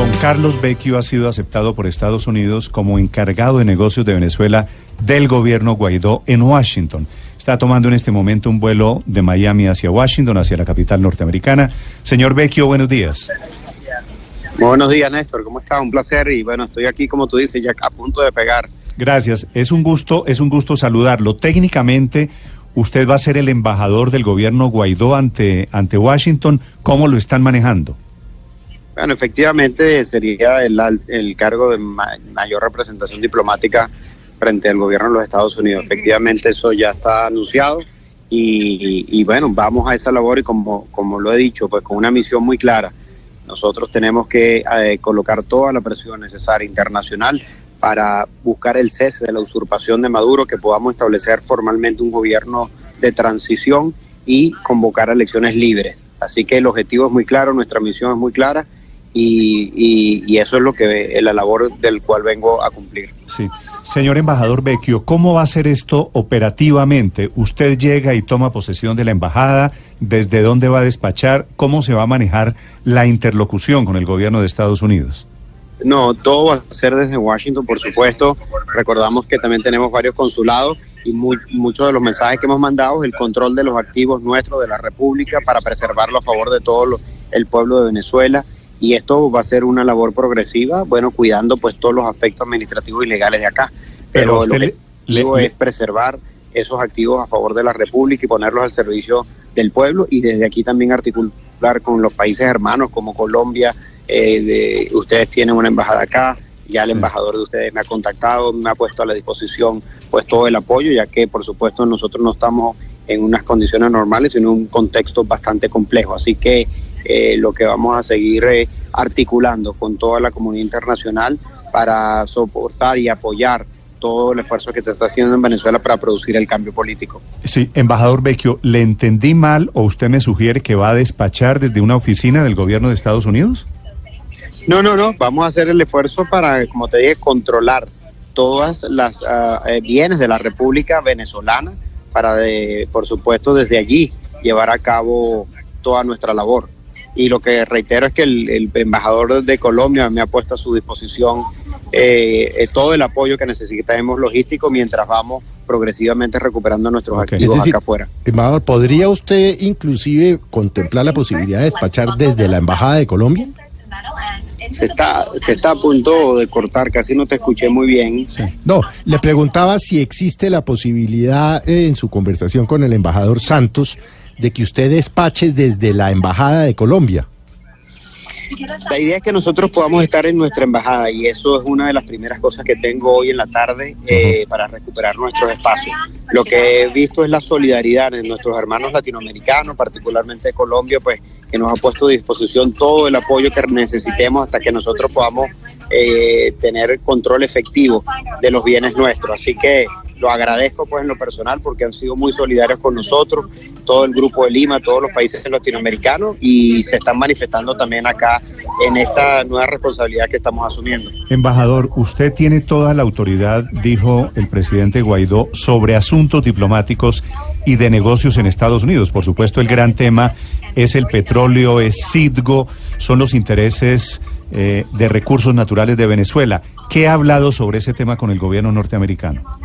Don Carlos Vecchio ha sido aceptado por Estados Unidos como encargado de negocios de Venezuela del gobierno Guaidó en Washington. Está tomando en este momento un vuelo de Miami hacia Washington, hacia la capital norteamericana. Señor Vecchio, buenos días. Muy buenos días, Néstor. ¿Cómo está? Un placer. Y bueno, estoy aquí, como tú dices, ya a punto de pegar. Gracias. Es un gusto, es un gusto saludarlo. Técnicamente, usted va a ser el embajador del gobierno Guaidó ante, ante Washington. ¿Cómo lo están manejando? Bueno, efectivamente sería el, el cargo de ma mayor representación diplomática frente al gobierno de los Estados Unidos. Efectivamente eso ya está anunciado y, y, bueno, vamos a esa labor y como, como lo he dicho, pues con una misión muy clara. Nosotros tenemos que eh, colocar toda la presión necesaria internacional para buscar el cese de la usurpación de Maduro, que podamos establecer formalmente un gobierno de transición y convocar elecciones libres. Así que el objetivo es muy claro, nuestra misión es muy clara y, y, y, eso es lo que la labor del cual vengo a cumplir. Sí. Señor embajador Vecchio, ¿cómo va a ser esto operativamente? Usted llega y toma posesión de la embajada, ¿desde dónde va a despachar? ¿Cómo se va a manejar la interlocución con el gobierno de Estados Unidos? No, todo va a ser desde Washington, por supuesto. Recordamos que también tenemos varios consulados y muy, muchos de los mensajes que hemos mandado es el control de los activos nuestros de la República para preservarlo a favor de todo lo, el pueblo de Venezuela y esto va a ser una labor progresiva, bueno, cuidando pues todos los aspectos administrativos y legales de acá. Pero, Pero el objetivo le, le, es preservar esos activos a favor de la República y ponerlos al servicio del pueblo y desde aquí también articular con los países hermanos como Colombia. Eh, de, ustedes tienen una embajada acá, ya el embajador de ustedes me ha contactado, me ha puesto a la disposición pues todo el apoyo, ya que por supuesto nosotros no estamos en unas condiciones normales, sino en un contexto bastante complejo. Así que eh, lo que vamos a seguir eh, articulando con toda la comunidad internacional para soportar y apoyar todo el esfuerzo que se está haciendo en Venezuela para producir el cambio político. Sí, embajador Vecchio, ¿le entendí mal o usted me sugiere que va a despachar desde una oficina del gobierno de Estados Unidos? No, no, no, vamos a hacer el esfuerzo para, como te dije, controlar todas las uh, bienes de la República Venezolana para, de, por supuesto, desde allí llevar a cabo toda nuestra labor y lo que reitero es que el, el, embajador de Colombia me ha puesto a su disposición eh, todo el apoyo que necesitamos logístico mientras vamos progresivamente recuperando nuestros okay. activos decir, acá afuera. Embajador, ¿podría usted inclusive contemplar la posibilidad de despachar desde la Embajada de Colombia? Se está, se está a punto de cortar, casi no te escuché muy bien. Sí. No, le preguntaba si existe la posibilidad eh, en su conversación con el embajador Santos de que usted despache desde la Embajada de Colombia. La idea es que nosotros podamos estar en nuestra embajada y eso es una de las primeras cosas que tengo hoy en la tarde eh, para recuperar nuestros espacios. Lo que he visto es la solidaridad en nuestros hermanos latinoamericanos, particularmente de Colombia, pues que nos ha puesto a disposición todo el apoyo que necesitemos hasta que nosotros podamos eh, tener control efectivo de los bienes nuestros. Así que lo agradezco pues en lo personal porque han sido muy solidarios con nosotros, todo el grupo de Lima, todos los países latinoamericanos y se están manifestando también acá en esta nueva responsabilidad que estamos asumiendo. Embajador, usted tiene toda la autoridad, dijo el presidente Guaidó, sobre asuntos diplomáticos y de negocios en Estados Unidos. Por supuesto, el gran tema es el petróleo, es Citgo, son los intereses eh, de recursos naturales de Venezuela. ¿Qué ha hablado sobre ese tema con el gobierno norteamericano?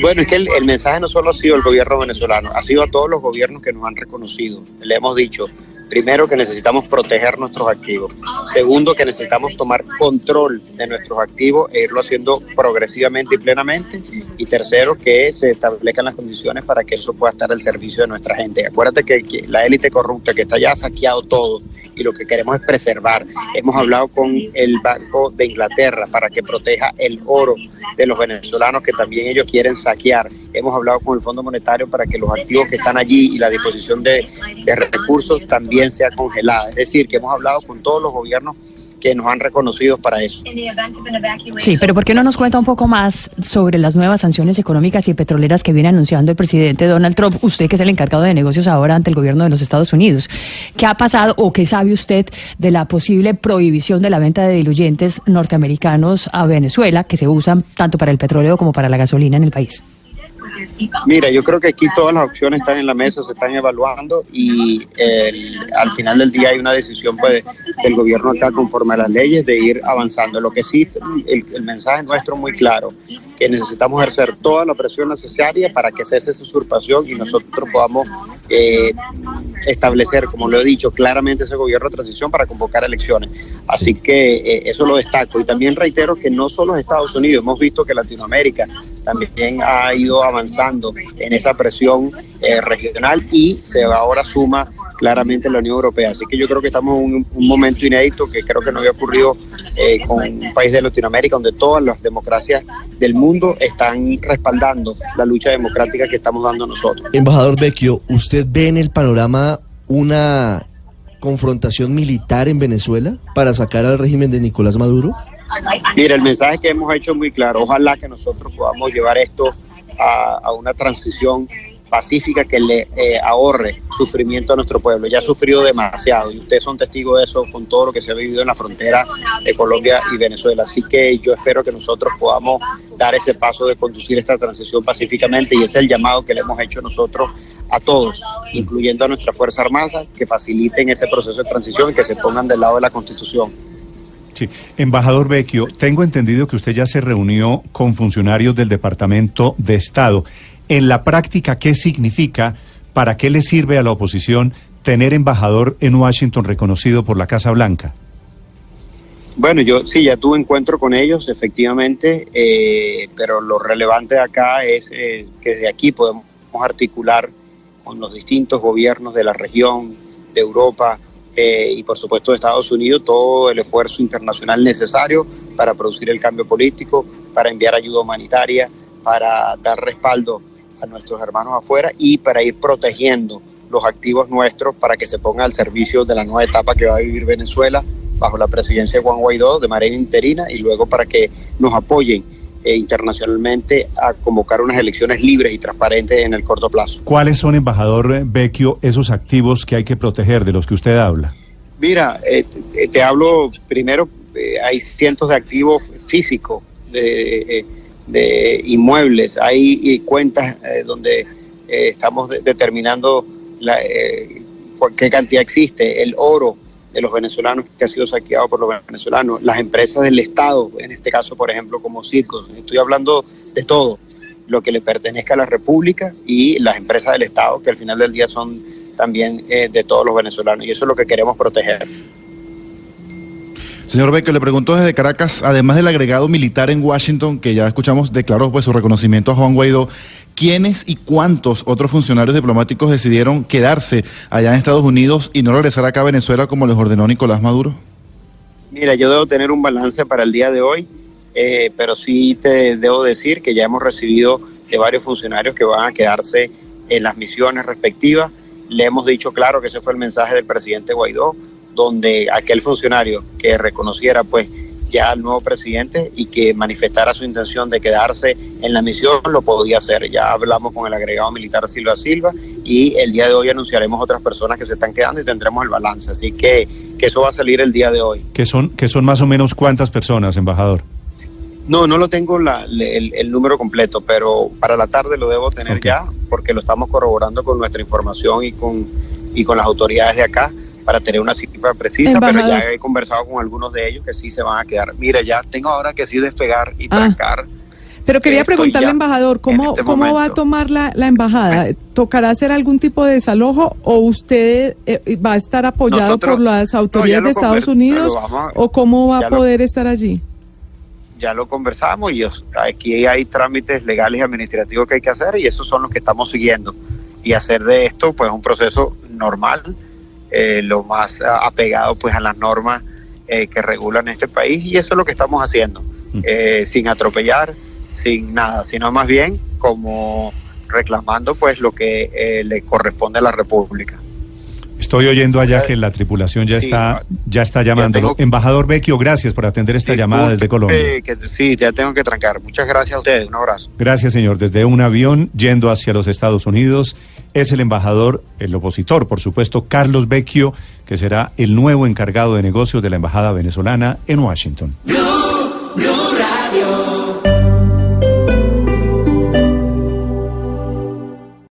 Bueno, es que el, mensaje no solo ha sido el gobierno venezolano, ha sido a todos los gobiernos que nos han reconocido. Le hemos dicho, primero, que necesitamos proteger nuestros activos. Segundo, que necesitamos tomar control de nuestros activos e irlo haciendo progresivamente y plenamente. Y tercero, que se establezcan las condiciones para que eso pueda estar al servicio de nuestra gente. Acuérdate que, la élite corrupta que está ya ha saqueado todo y lo que queremos es preservar. Hemos hablado con el Banco de Inglaterra para que proteja el oro de los venezolanos que también ellos quieren saquear hemos hablado con el Fondo Monetario para que los activos que están allí y la disposición de, recursos también sea congelada. Es decir, que hemos hablado con todos los gobiernos que nos han reconocido para eso. Sí, pero ¿por qué no nos cuenta un poco más sobre las nuevas sanciones económicas y petroleras que viene anunciando el presidente Donald Trump? Usted que es el encargado de negocios ahora ante el gobierno de los Estados Unidos. ¿Qué ha pasado o qué sabe usted de la posible prohibición de la venta de diluyentes norteamericanos a Venezuela que se usan tanto para el petróleo como para la gasolina en el país? Mira, yo creo que aquí todas las opciones están en la mesa, se están evaluando y el, al final del día hay una decisión pues, del gobierno acá conforme a las leyes de ir avanzando. Lo que sí, el, mensaje nuestro es muy claro, que necesitamos ejercer toda la presión necesaria para que cese esa usurpación y nosotros podamos eh, establecer, como lo he dicho, claramente ese gobierno de transición para convocar elecciones. Así que eh, eso lo destaco. Y también reitero que no solo Estados Unidos, hemos visto que Latinoamérica también ha ido avanzando en esa presión eh, regional y se ahora suma claramente la Unión Europea. Así que yo creo que estamos en un, un momento inédito que creo que no había ocurrido eh, con un país de Latinoamérica donde todas las democracias del mundo están respaldando la lucha democrática que estamos dando nosotros. Embajador Vecchio, ¿usted ve en el panorama una confrontación militar en Venezuela para sacar al régimen de Nicolás Maduro? Mira, el mensaje que hemos hecho es muy claro. Ojalá que nosotros podamos llevar esto a, una transición pacífica que le eh, ahorre sufrimiento a nuestro pueblo. Ya ha sufrido demasiado y ustedes son testigos de eso con todo lo que se ha vivido en la frontera de Colombia y Venezuela. Así que yo espero que nosotros podamos dar ese paso de conducir esta transición pacíficamente y ese es el llamado que le hemos hecho nosotros a todos, incluyendo a nuestra Fuerza Armada, que faciliten ese proceso de transición y que se pongan del lado de la Constitución. Sí, embajador Vecchio, tengo entendido que usted ya se reunió con funcionarios del Departamento de Estado. En la práctica, ¿qué significa? ¿Para qué le sirve a la oposición tener embajador en Washington reconocido por la Casa Blanca? Bueno, yo sí, ya tuve encuentro con ellos, efectivamente, eh, pero lo relevante acá es eh, que desde aquí podemos articular con los distintos gobiernos de la región, de Europa eh, y por supuesto de Estados Unidos, todo el esfuerzo internacional necesario para producir el cambio político, para enviar ayuda humanitaria, para dar respaldo a nuestros hermanos afuera y para ir protegiendo los activos nuestros para que se pongan al servicio de la nueva etapa que va a vivir Venezuela bajo la presidencia de Juan Guaidó de manera interina y luego para que nos apoyen eh, internacionalmente a convocar unas elecciones libres y transparentes en el corto plazo. ¿Cuáles son, embajador Vecchio, esos activos que hay que proteger de los que usted habla? Mira, eh, te, te, hablo primero, eh, hay cientos de activos físicos de, de inmuebles, hay cuentas donde estamos de, determinando la, qué cantidad existe, el oro de los venezolanos que ha sido saqueado por los venezolanos, las empresas del Estado, en este caso, por ejemplo, como Circos. Estoy hablando de todo lo que le pertenezca a la República y las empresas del Estado, que al final del día son también eh, de todos los venezolanos, y eso es lo que queremos proteger. Señor Becker, le pregunto desde Caracas, además del agregado militar en Washington, que ya escuchamos, declaró pues, su reconocimiento a Juan Guaidó, ¿quiénes y cuántos otros funcionarios diplomáticos decidieron quedarse allá en Estados Unidos y no regresar acá a Venezuela como les ordenó Nicolás Maduro? Mira, yo debo tener un balance para el día de hoy, eh, pero sí te debo decir que ya hemos recibido de varios funcionarios que van a quedarse en las misiones respectivas. Le hemos dicho claro que ese fue el mensaje del presidente Guaidó donde aquel funcionario que reconociera pues ya al nuevo presidente y que manifestara su intención de quedarse en la misión lo podía hacer. Ya hablamos con el agregado militar Silva Silva y el día de hoy anunciaremos otras personas que se están quedando y tendremos el balance. Así que, que eso va a salir el día de hoy. ¿Que son, que son más o menos cuántas personas, embajador? No, no lo tengo la, el, el, número completo, pero para la tarde lo debo tener okay. ya porque lo estamos corroborando con nuestra información y con, y con las autoridades de acá para tener una cifra precisa, Embajador. pero ya he conversado con algunos de ellos que sí se van a quedar. Mira, ya tengo ahora que sí despegar y ah. trancar. Pero quería preguntarle, embajador, ¿cómo, este ¿cómo va a tomar la, la embajada? ¿Tocará hacer algún tipo de desalojo o usted eh, va a estar apoyado Nosotros, por las autoridades no, de Estados Unidos a, o cómo va a poder lo, estar allí? Ya lo conversamos y aquí hay trámites legales y administrativos que hay que hacer y esos son los que estamos siguiendo. Y hacer de esto pues un proceso normal, eh, lo más apegado pues a las normas eh, que regulan este país y eso es lo que estamos haciendo, eh, sin atropellar, sin nada, sino más bien como reclamando pues lo que eh, le corresponde a la República. Estoy oyendo allá que la tripulación ya está ya está llamando. Embajador Vecchio, gracias por atender esta llamada desde Colombia. sí, ya tengo que trancar. Muchas gracias a ustedes. Un abrazo. Gracias, señor. Desde un avión yendo hacia los Estados Unidos es el embajador, el opositor, por supuesto, Carlos Vecchio, que será el nuevo encargado de negocios de la embajada venezolana en Washington.